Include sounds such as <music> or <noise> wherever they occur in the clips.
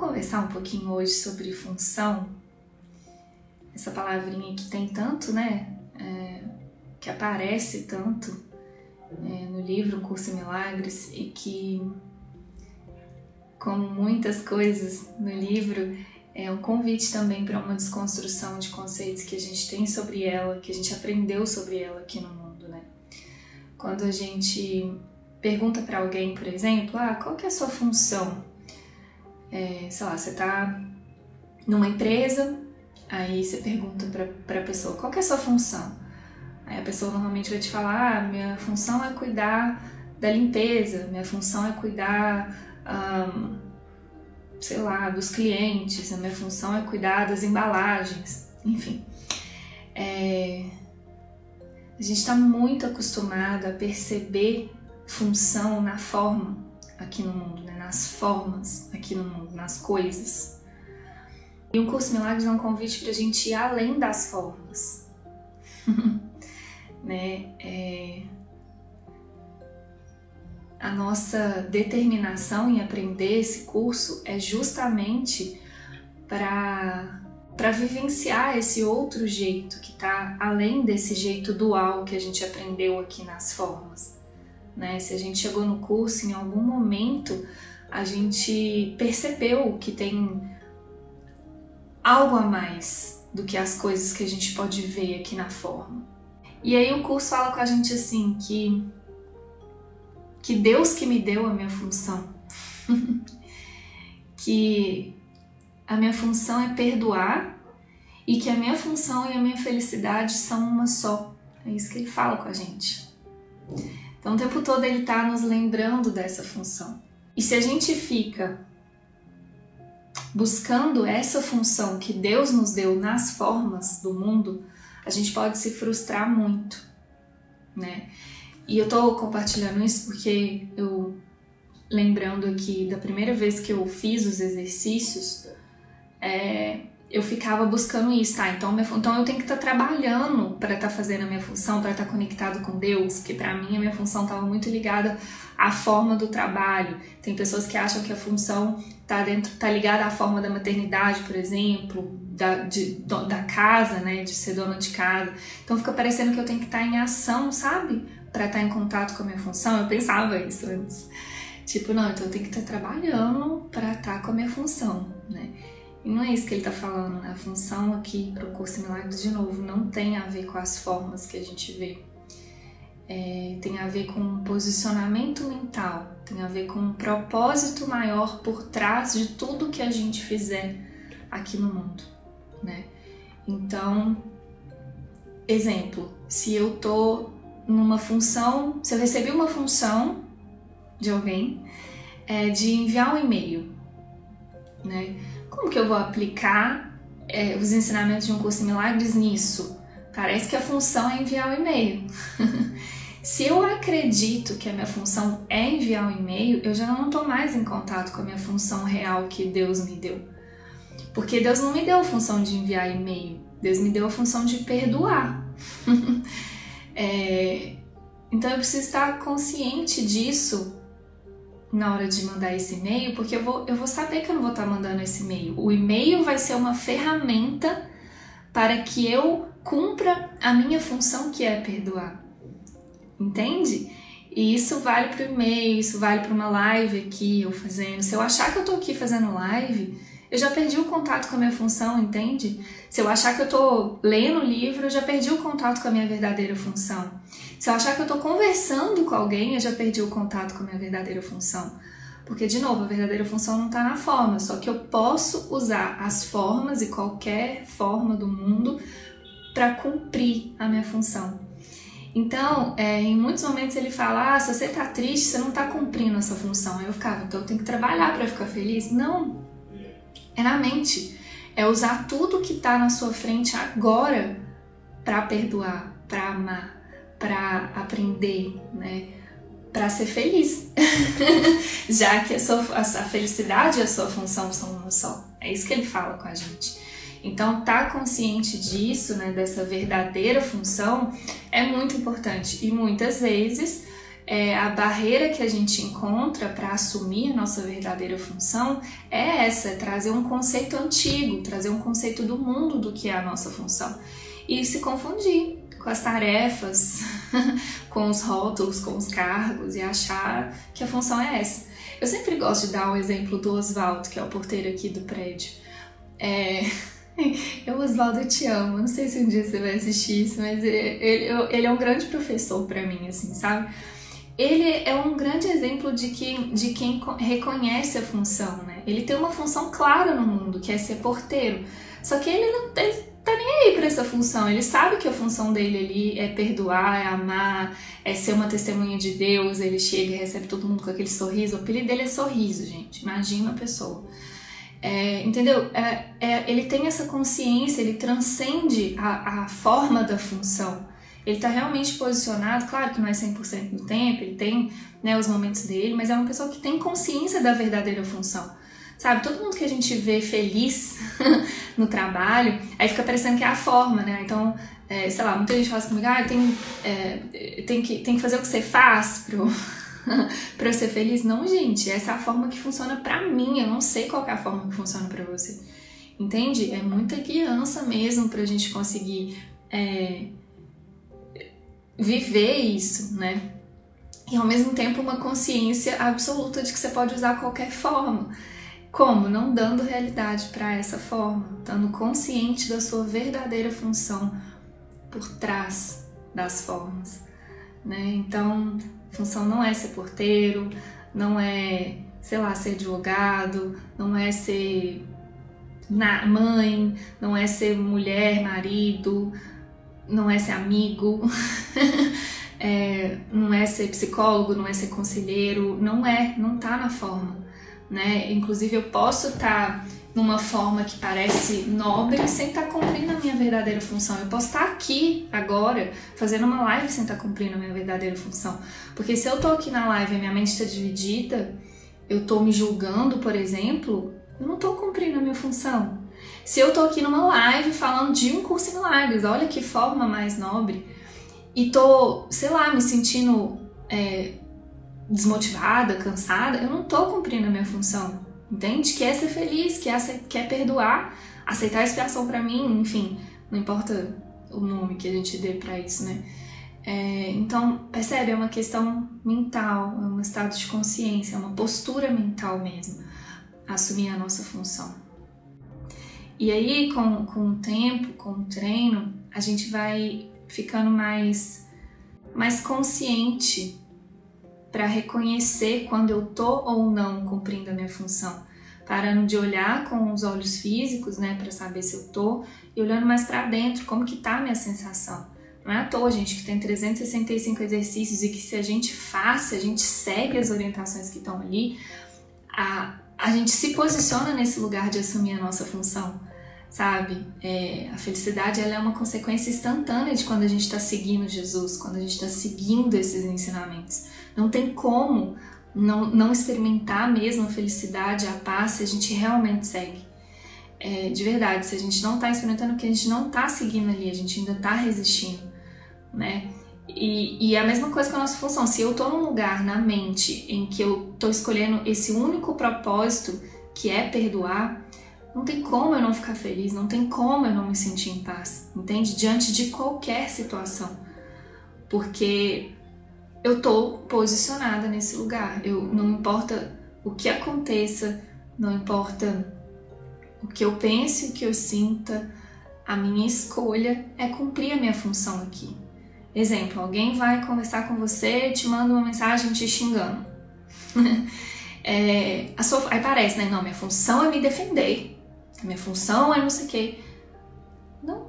Vamos conversar um pouquinho hoje sobre função? Essa palavrinha que tem tanto, né? É, que aparece tanto é, no livro Curso em Milagres e que, como muitas coisas no livro, é um convite também para uma desconstrução de conceitos que a gente tem sobre ela, que a gente aprendeu sobre ela aqui no mundo, né? Quando a gente pergunta para alguém, por exemplo, ah, qual que é a sua função? É, sei lá, você está numa empresa, aí você pergunta para a pessoa qual é a sua função. Aí a pessoa normalmente vai te falar, ah, minha função é cuidar da limpeza, minha função é cuidar, sei lá, dos clientes, a minha função é cuidar das embalagens, enfim. É, a gente está muito acostumado a perceber função na forma aqui no mundo, né? nas formas aqui no mundo, nas coisas. E o curso Milagres é um convite para a gente ir além das formas. <laughs> né? É... A nossa determinação em aprender esse curso é justamente para para vivenciar esse outro jeito que está além desse jeito dual que a gente aprendeu aqui nas formas né? Se a gente chegou no curso em algum momento, a gente percebeu que tem algo a mais do que as coisas que a gente pode ver aqui na forma. E aí o curso fala com a gente assim que que Deus que me deu a minha função, <laughs> que a minha função é perdoar e que a minha função e a minha felicidade são uma só. É isso que ele fala com a gente. Então o tempo todo ele está nos lembrando dessa função. E se a gente fica buscando essa função que Deus nos deu nas formas do mundo, a gente pode se frustrar muito, né? E eu tô compartilhando isso porque eu lembrando aqui da primeira vez que eu fiz os exercícios, é, eu ficava buscando isso, tá? Então, minha, então eu tenho que estar tá trabalhando para estar tá fazendo a minha função, para estar tá conectado com Deus, porque para mim a minha função estava muito ligada à forma do trabalho. Tem pessoas que acham que a função tá dentro, tá ligada à forma da maternidade, por exemplo, da, de, da casa, né, de ser dona de casa. Então fica parecendo que eu tenho que estar tá em ação, sabe? Para estar tá em contato com a minha função. Eu pensava isso antes. Tipo, não, então eu tenho que estar tá trabalhando para estar com a minha função, né? E não é isso que ele está falando, né? A função aqui para o curso Milagres, de novo, não tem a ver com as formas que a gente vê. É, tem a ver com um posicionamento mental, tem a ver com um propósito maior por trás de tudo que a gente fizer aqui no mundo, né? Então, exemplo, se eu tô numa função, se eu recebi uma função de alguém é, de enviar um e-mail, né? Como que eu vou aplicar é, os ensinamentos de um curso de milagres nisso? Parece que a função é enviar o um e-mail. <laughs> Se eu acredito que a minha função é enviar um e-mail, eu já não estou mais em contato com a minha função real que Deus me deu. Porque Deus não me deu a função de enviar e-mail, Deus me deu a função de perdoar. <laughs> é, então eu preciso estar consciente disso na hora de mandar esse e-mail, porque eu vou, eu vou saber que eu não vou estar mandando esse e-mail. O e-mail vai ser uma ferramenta para que eu cumpra a minha função que é perdoar. Entende? E isso vale para o e-mail, isso vale para uma live aqui eu fazendo. Se eu achar que eu estou aqui fazendo live, eu já perdi o contato com a minha função, entende? Se eu achar que eu estou lendo o livro, eu já perdi o contato com a minha verdadeira função. Se eu achar que eu estou conversando com alguém, eu já perdi o contato com a minha verdadeira função. Porque, de novo, a verdadeira função não está na forma, só que eu posso usar as formas e qualquer forma do mundo para cumprir a minha função. Então, é, em muitos momentos ele fala: ah, se você está triste, você não está cumprindo essa função. Aí eu ficava, então eu tenho que trabalhar para ficar feliz? Não, é na mente. É usar tudo que está na sua frente agora para perdoar, para amar, para aprender, né? Para ser feliz. <laughs> Já que a, sua, a, a felicidade e a sua função são uma só. É isso que ele fala com a gente. Então, estar tá consciente disso, né, dessa verdadeira função, é muito importante. E muitas vezes é, a barreira que a gente encontra para assumir a nossa verdadeira função é essa, é trazer um conceito antigo, trazer um conceito do mundo do que é a nossa função e se confundir com as tarefas, <laughs> com os rótulos, com os cargos e achar que a função é essa. Eu sempre gosto de dar o exemplo do Oswaldo, que é o porteiro aqui do prédio. É... <laughs> Eu, Oswaldo, eu te amo. Não sei se um dia você vai assistir isso, mas ele, ele, ele é um grande professor para mim, assim, sabe? ele é um grande exemplo de, que, de quem reconhece a função, né? Ele tem uma função clara no mundo, que é ser porteiro. Só que ele não ele tá nem aí para essa função. Ele sabe que a função dele ali é perdoar, é amar, é ser uma testemunha de Deus. Ele chega e recebe todo mundo com aquele sorriso. O apelido dele é sorriso, gente. Imagina a pessoa. É, entendeu? É, é, ele tem essa consciência, ele transcende a, a forma da função ele está realmente posicionado, claro que não é 100% do tempo, ele tem né, os momentos dele, mas é uma pessoa que tem consciência da verdadeira função. Sabe, todo mundo que a gente vê feliz <laughs> no trabalho, aí fica parecendo que é a forma, né? Então, é, sei lá, muita gente fala comigo, ah, tem, é, tem, que, tem que fazer o que você faz pro, <laughs> pra eu ser feliz. Não, gente, essa é a forma que funciona pra mim, eu não sei qual é a forma que funciona pra você. Entende? É muita criança mesmo pra gente conseguir é, viver isso, né? E ao mesmo tempo uma consciência absoluta de que você pode usar qualquer forma. Como? Não dando realidade para essa forma, estando consciente da sua verdadeira função por trás das formas. Né? Então, função não é ser porteiro, não é, sei lá, ser advogado, não é ser mãe, não é ser mulher, marido, não é ser amigo, <laughs> é, não é ser psicólogo, não é ser conselheiro, não é, não tá na forma, né? Inclusive eu posso estar tá numa forma que parece nobre sem estar tá cumprindo a minha verdadeira função. Eu posso estar tá aqui agora fazendo uma live sem estar tá cumprindo a minha verdadeira função, porque se eu tô aqui na live e minha mente está dividida, eu tô me julgando, por exemplo, eu não tô cumprindo a minha função. Se eu tô aqui numa live falando de um curso em milagres, olha que forma mais nobre, e tô, sei lá, me sentindo é, desmotivada, cansada, eu não tô cumprindo a minha função, entende? Quer ser feliz, quer, quer perdoar, aceitar a expiação para mim, enfim, não importa o nome que a gente dê para isso, né? É, então, percebe? É uma questão mental, é um estado de consciência, é uma postura mental mesmo, assumir a nossa função. E aí, com, com o tempo, com o treino, a gente vai ficando mais, mais consciente para reconhecer quando eu tô ou não cumprindo a minha função. Parando de olhar com os olhos físicos, né, para saber se eu tô, e olhando mais para dentro, como que tá a minha sensação. Não é à toa, gente, que tem 365 exercícios e que se a gente faz, se a gente segue as orientações que estão ali, a, a gente se posiciona nesse lugar de assumir a nossa função sabe? É, a felicidade ela é uma consequência instantânea de quando a gente está seguindo Jesus, quando a gente está seguindo esses ensinamentos. Não tem como não, não experimentar mesmo a felicidade, a paz, se a gente realmente segue. É, de verdade, se a gente não está experimentando, porque a gente não está seguindo ali, a gente ainda está resistindo, né? E, e, a mesma coisa com a nossa função. Se eu estou num lugar na mente em que eu estou escolhendo esse único propósito, que é perdoar, não tem como eu não ficar feliz, não tem como eu não me sentir em paz, entende? Diante de qualquer situação. Porque eu tô posicionada nesse lugar. Eu não importa o que aconteça, não importa o que eu pense, o que eu sinta, a minha escolha é cumprir a minha função aqui. Exemplo, alguém vai conversar com você, te manda uma mensagem te xingando. <laughs> é, a sua, aí parece, né? Não, minha função é me defender minha função é não sei o quê. Não,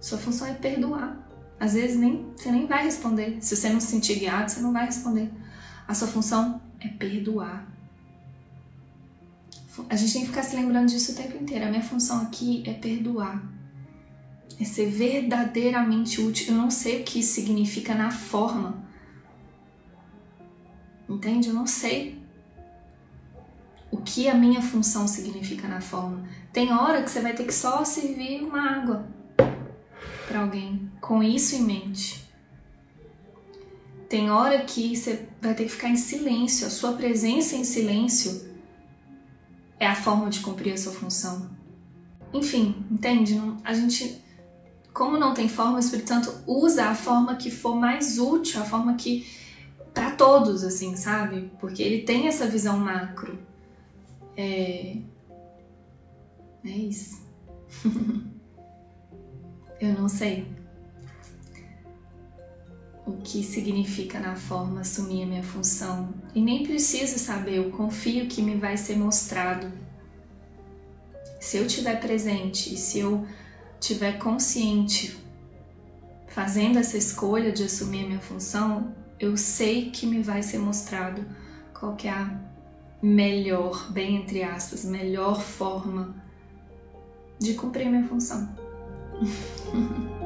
sua função é perdoar. Às vezes nem, você nem vai responder. Se você não se sentir guiado, você não vai responder. A sua função é perdoar. A gente tem que ficar se lembrando disso o tempo inteiro. A minha função aqui é perdoar. É ser verdadeiramente útil. Eu não sei o que isso significa na forma. Entende? Eu não sei o que a minha função significa na forma. Tem hora que você vai ter que só servir uma água para alguém, com isso em mente. Tem hora que você vai ter que ficar em silêncio. A sua presença em silêncio é a forma de cumprir a sua função. Enfim, entende? A gente, como não tem forma, o Espírito Santo usa a forma que for mais útil, a forma que para todos, assim, sabe? Porque ele tem essa visão macro. É, é isso. <laughs> Eu não sei o que significa na forma assumir a minha função e nem preciso saber, eu confio que me vai ser mostrado. Se eu tiver presente e se eu tiver consciente fazendo essa escolha de assumir a minha função, eu sei que me vai ser mostrado qual é a melhor, bem entre aspas, melhor forma de cumprir minha função. <laughs>